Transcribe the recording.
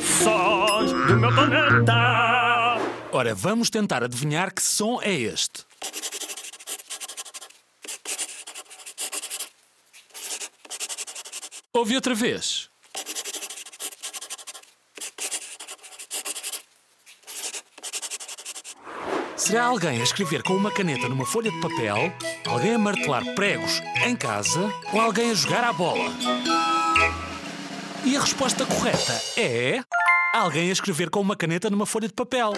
Sons do meu planeta. Ora, vamos tentar adivinhar que som é este. Ouve outra vez. Será alguém a escrever com uma caneta numa folha de papel, alguém a martelar pregos em casa ou alguém a jogar à bola? E a resposta correta é. Alguém a escrever com uma caneta numa folha de papel.